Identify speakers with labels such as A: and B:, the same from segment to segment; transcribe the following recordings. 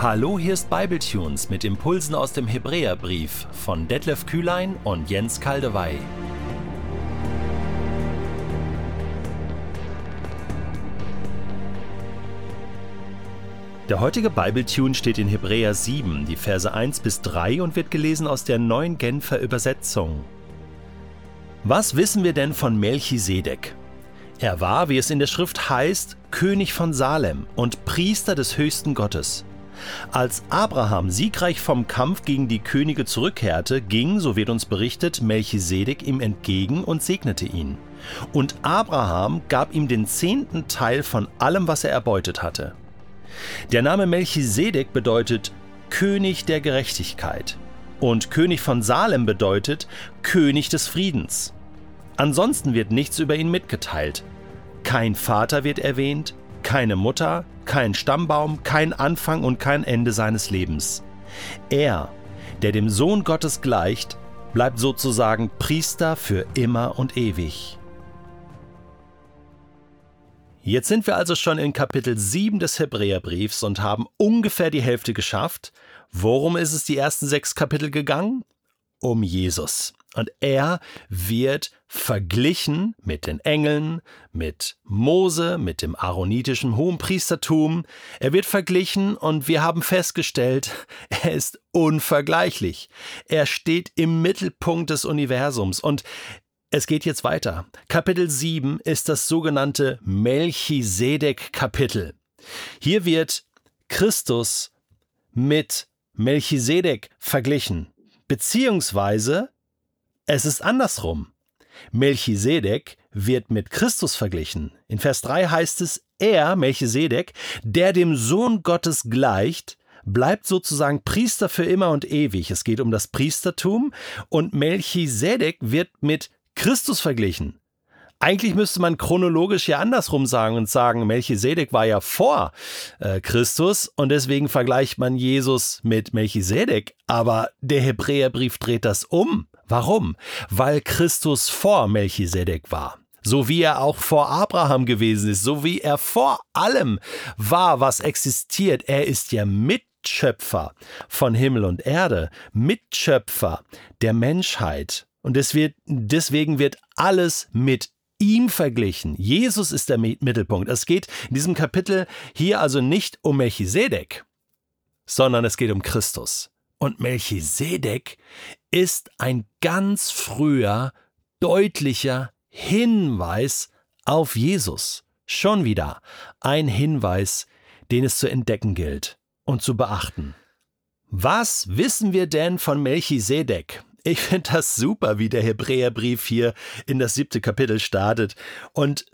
A: Hallo, hier ist Bibletunes mit Impulsen aus dem Hebräerbrief von Detlef Kühlein und Jens Kaldewey. Der heutige Bibletune steht in Hebräer 7, die Verse 1 bis 3 und wird gelesen aus der neuen Genfer Übersetzung. Was wissen wir denn von Melchisedek? Er war, wie es in der Schrift heißt, König von Salem und Priester des höchsten Gottes. Als Abraham siegreich vom Kampf gegen die Könige zurückkehrte, ging, so wird uns berichtet, Melchisedek ihm entgegen und segnete ihn. Und Abraham gab ihm den zehnten Teil von allem, was er erbeutet hatte. Der Name Melchisedek bedeutet König der Gerechtigkeit und König von Salem bedeutet König des Friedens. Ansonsten wird nichts über ihn mitgeteilt. Kein Vater wird erwähnt, keine Mutter, kein Stammbaum, kein Anfang und kein Ende seines Lebens. Er, der dem Sohn Gottes gleicht, bleibt sozusagen Priester für immer und ewig. Jetzt sind wir also schon in Kapitel 7 des Hebräerbriefs und haben ungefähr die Hälfte geschafft. Worum ist es die ersten sechs Kapitel gegangen? Um Jesus. Und er wird verglichen mit den Engeln, mit Mose, mit dem aaronitischen Hohenpriestertum. Er wird verglichen und wir haben festgestellt, er ist unvergleichlich. Er steht im Mittelpunkt des Universums und es geht jetzt weiter. Kapitel 7 ist das sogenannte Melchisedek-Kapitel. Hier wird Christus mit Melchisedek verglichen, beziehungsweise es ist andersrum. Melchisedek wird mit Christus verglichen. In Vers 3 heißt es, er, Melchisedek, der dem Sohn Gottes gleicht, bleibt sozusagen Priester für immer und ewig. Es geht um das Priestertum und Melchisedek wird mit Christus verglichen. Eigentlich müsste man chronologisch ja andersrum sagen und sagen, Melchisedek war ja vor äh, Christus und deswegen vergleicht man Jesus mit Melchisedek. Aber der Hebräerbrief dreht das um. Warum? Weil Christus vor Melchisedek war. So wie er auch vor Abraham gewesen ist, so wie er vor allem war, was existiert. Er ist ja Mitschöpfer von Himmel und Erde, Mitschöpfer der Menschheit. Und deswegen wird alles mit ihm verglichen. Jesus ist der Mittelpunkt. Es geht in diesem Kapitel hier also nicht um Melchisedek, sondern es geht um Christus. Und Melchisedek ist ein ganz früher, deutlicher Hinweis auf Jesus. Schon wieder ein Hinweis, den es zu entdecken gilt und zu beachten. Was wissen wir denn von Melchisedek? Ich finde das super, wie der Hebräerbrief hier in das siebte Kapitel startet und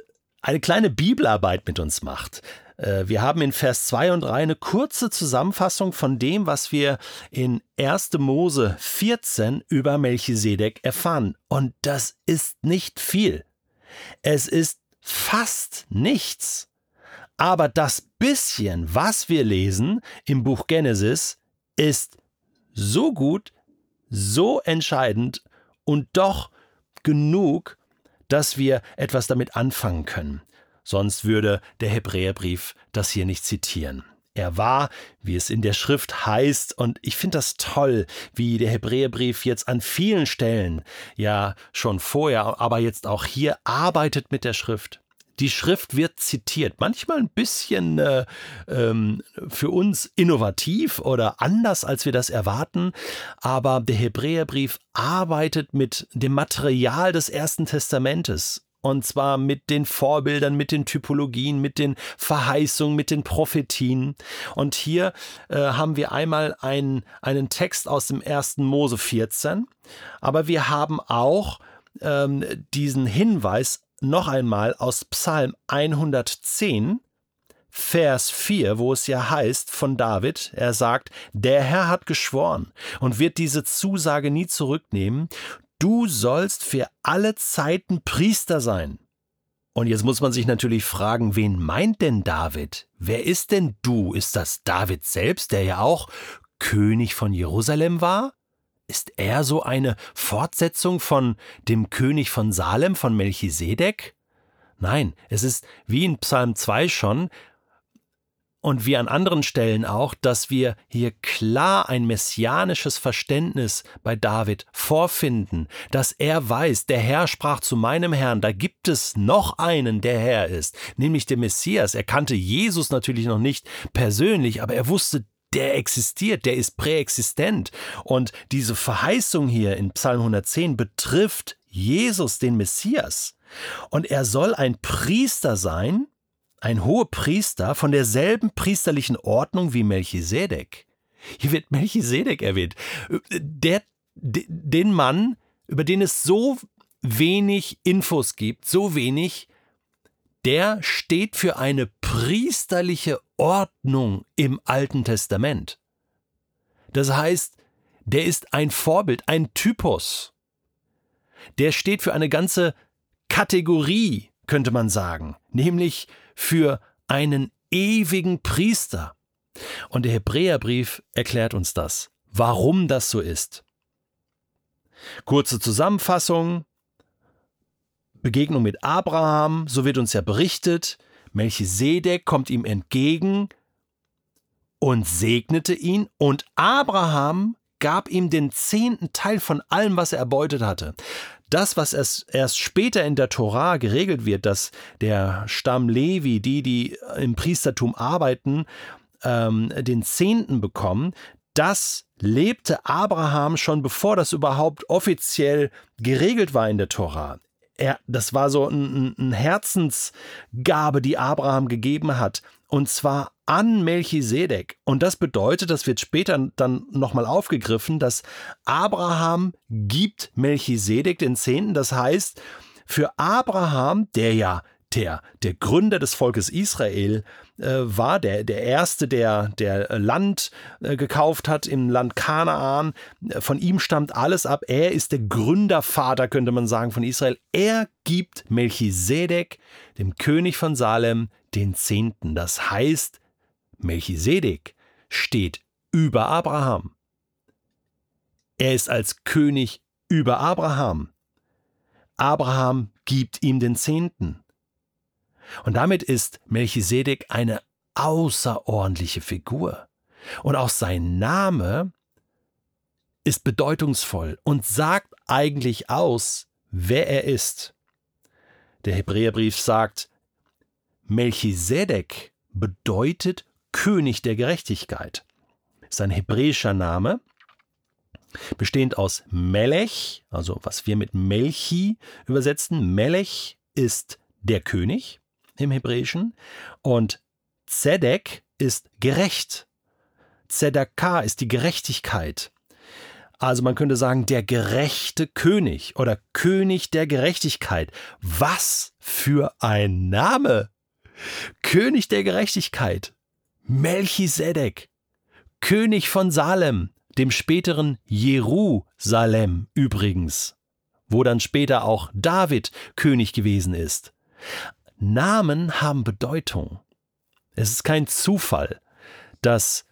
A: eine kleine Bibelarbeit mit uns macht. Äh, wir haben in Vers 2 und 3 eine kurze Zusammenfassung von dem, was wir in 1. Mose 14 über Melchisedek erfahren. Und das ist nicht viel. Es ist fast nichts. Aber das bisschen, was wir lesen im Buch Genesis, ist so gut, so entscheidend und doch genug, dass wir etwas damit anfangen können sonst würde der Hebräerbrief das hier nicht zitieren. Er war, wie es in der Schrift heißt, und ich finde das toll, wie der Hebräerbrief jetzt an vielen Stellen, ja schon vorher, aber jetzt auch hier arbeitet mit der Schrift. Die Schrift wird zitiert, manchmal ein bisschen äh, ähm, für uns innovativ oder anders, als wir das erwarten, aber der Hebräerbrief arbeitet mit dem Material des Ersten Testamentes und zwar mit den Vorbildern, mit den Typologien, mit den Verheißungen, mit den Prophetien. Und hier äh, haben wir einmal einen, einen Text aus dem 1. Mose 14, aber wir haben auch ähm, diesen Hinweis noch einmal aus Psalm 110, Vers 4, wo es ja heißt von David, er sagt, der Herr hat geschworen und wird diese Zusage nie zurücknehmen, du sollst für alle Zeiten Priester sein. Und jetzt muss man sich natürlich fragen, wen meint denn David? Wer ist denn du? Ist das David selbst, der ja auch König von Jerusalem war? Ist er so eine Fortsetzung von dem König von Salem, von Melchisedek? Nein, es ist wie in Psalm 2 schon, und wie an anderen Stellen auch, dass wir hier klar ein messianisches Verständnis bei David vorfinden, dass er weiß, der Herr sprach zu meinem Herrn, da gibt es noch einen, der Herr ist, nämlich der Messias. Er kannte Jesus natürlich noch nicht persönlich, aber er wusste, der existiert, der ist präexistent. Und diese Verheißung hier in Psalm 110 betrifft Jesus, den Messias. Und er soll ein Priester sein, ein hoher Priester von derselben priesterlichen Ordnung wie Melchisedek. Hier wird Melchisedek erwähnt. Der, den Mann, über den es so wenig Infos gibt, so wenig, der steht für eine priesterliche Ordnung im Alten Testament. Das heißt, der ist ein Vorbild, ein Typus. Der steht für eine ganze Kategorie, könnte man sagen, nämlich für einen ewigen Priester. Und der Hebräerbrief erklärt uns das, warum das so ist. Kurze Zusammenfassung. Begegnung mit Abraham, so wird uns ja berichtet. Melchisedek kommt ihm entgegen und segnete ihn, und Abraham gab ihm den zehnten Teil von allem, was er erbeutet hatte. Das, was erst, erst später in der Torah geregelt wird, dass der Stamm Levi, die, die im Priestertum arbeiten, ähm, den Zehnten bekommen, das lebte Abraham schon bevor das überhaupt offiziell geregelt war in der Torah. Er, das war so eine ein Herzensgabe, die Abraham gegeben hat. Und zwar an Melchisedek. Und das bedeutet, das wird später dann nochmal aufgegriffen, dass Abraham gibt Melchisedek den Zehnten. Das heißt, für Abraham, der ja der, der Gründer des Volkes Israel äh, war, der, der Erste, der, der Land äh, gekauft hat im Land Kanaan. Von ihm stammt alles ab. Er ist der Gründervater, könnte man sagen, von Israel. Er gibt Melchisedek, dem König von Salem, den Zehnten. Das heißt, Melchisedek steht über Abraham. Er ist als König über Abraham. Abraham gibt ihm den Zehnten. Und damit ist Melchisedek eine außerordentliche Figur. Und auch sein Name ist bedeutungsvoll und sagt eigentlich aus, wer er ist. Der Hebräerbrief sagt, Melchisedek bedeutet König der Gerechtigkeit. Ist ein hebräischer Name, bestehend aus Melech, also was wir mit Melchi übersetzen. Melech ist der König im Hebräischen und Zedek ist gerecht. Zedakah ist die Gerechtigkeit. Also man könnte sagen, der gerechte König oder König der Gerechtigkeit. Was für ein Name! König der Gerechtigkeit. Melchisedek. König von Salem, dem späteren Jerusalem übrigens, wo dann später auch David König gewesen ist. Namen haben Bedeutung. Es ist kein Zufall, dass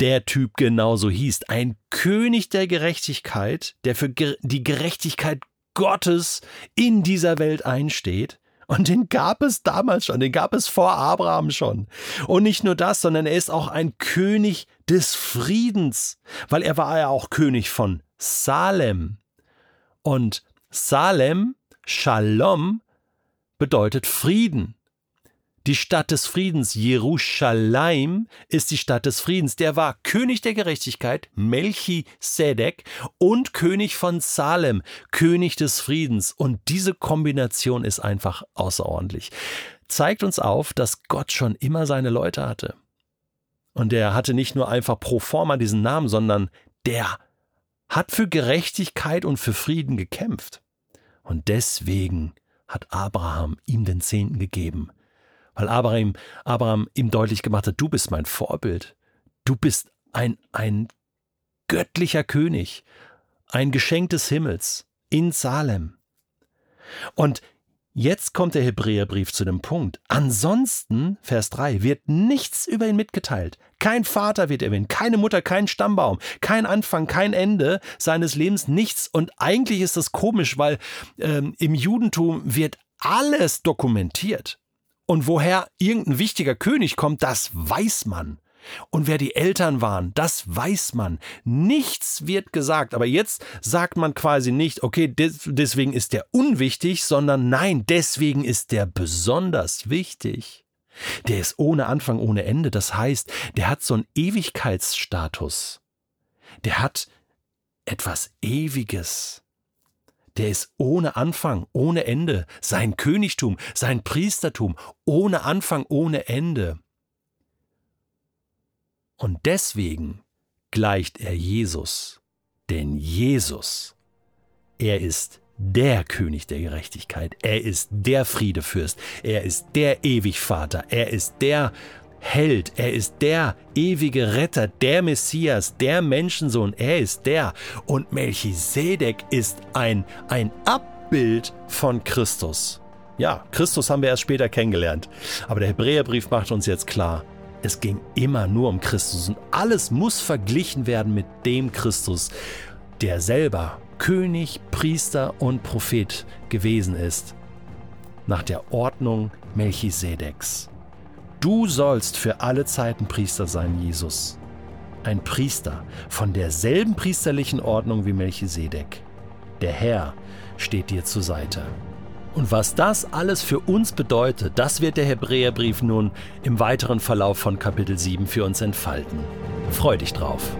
A: der Typ genauso hieß. Ein König der Gerechtigkeit, der für die Gerechtigkeit Gottes in dieser Welt einsteht. Und den gab es damals schon, den gab es vor Abraham schon. Und nicht nur das, sondern er ist auch ein König des Friedens, weil er war ja auch König von Salem. Und Salem, Shalom, bedeutet Frieden. Die Stadt des Friedens, Jerusalem, ist die Stadt des Friedens. Der war König der Gerechtigkeit, Melchisedek, und König von Salem, König des Friedens. Und diese Kombination ist einfach außerordentlich. Zeigt uns auf, dass Gott schon immer seine Leute hatte. Und er hatte nicht nur einfach pro forma diesen Namen, sondern der hat für Gerechtigkeit und für Frieden gekämpft. Und deswegen hat Abraham ihm den Zehnten gegeben, weil Abraham, Abraham ihm deutlich gemacht hat, du bist mein Vorbild, du bist ein, ein göttlicher König, ein Geschenk des Himmels in Salem. Und Jetzt kommt der Hebräerbrief zu dem Punkt. Ansonsten, Vers 3, wird nichts über ihn mitgeteilt. Kein Vater wird erwähnt, keine Mutter, kein Stammbaum, kein Anfang, kein Ende seines Lebens, nichts. Und eigentlich ist das komisch, weil ähm, im Judentum wird alles dokumentiert. Und woher irgendein wichtiger König kommt, das weiß man. Und wer die Eltern waren, das weiß man. Nichts wird gesagt. Aber jetzt sagt man quasi nicht, okay, des, deswegen ist der unwichtig, sondern nein, deswegen ist der besonders wichtig. Der ist ohne Anfang, ohne Ende. Das heißt, der hat so einen Ewigkeitsstatus. Der hat etwas Ewiges. Der ist ohne Anfang, ohne Ende. Sein Königtum, sein Priestertum, ohne Anfang, ohne Ende. Und deswegen gleicht er Jesus. Denn Jesus, er ist der König der Gerechtigkeit, er ist der Friedefürst, er ist der Ewigvater, er ist der Held, er ist der ewige Retter, der Messias, der Menschensohn, er ist der. Und Melchisedek ist ein, ein Abbild von Christus. Ja, Christus haben wir erst später kennengelernt. Aber der Hebräerbrief macht uns jetzt klar, es ging immer nur um Christus und alles muss verglichen werden mit dem Christus, der selber König, Priester und Prophet gewesen ist, nach der Ordnung Melchisedeks. Du sollst für alle Zeiten Priester sein, Jesus. Ein Priester von derselben priesterlichen Ordnung wie Melchisedek. Der Herr steht dir zur Seite. Und was das alles für uns bedeutet, das wird der Hebräerbrief nun im weiteren Verlauf von Kapitel 7 für uns entfalten. Freu dich drauf.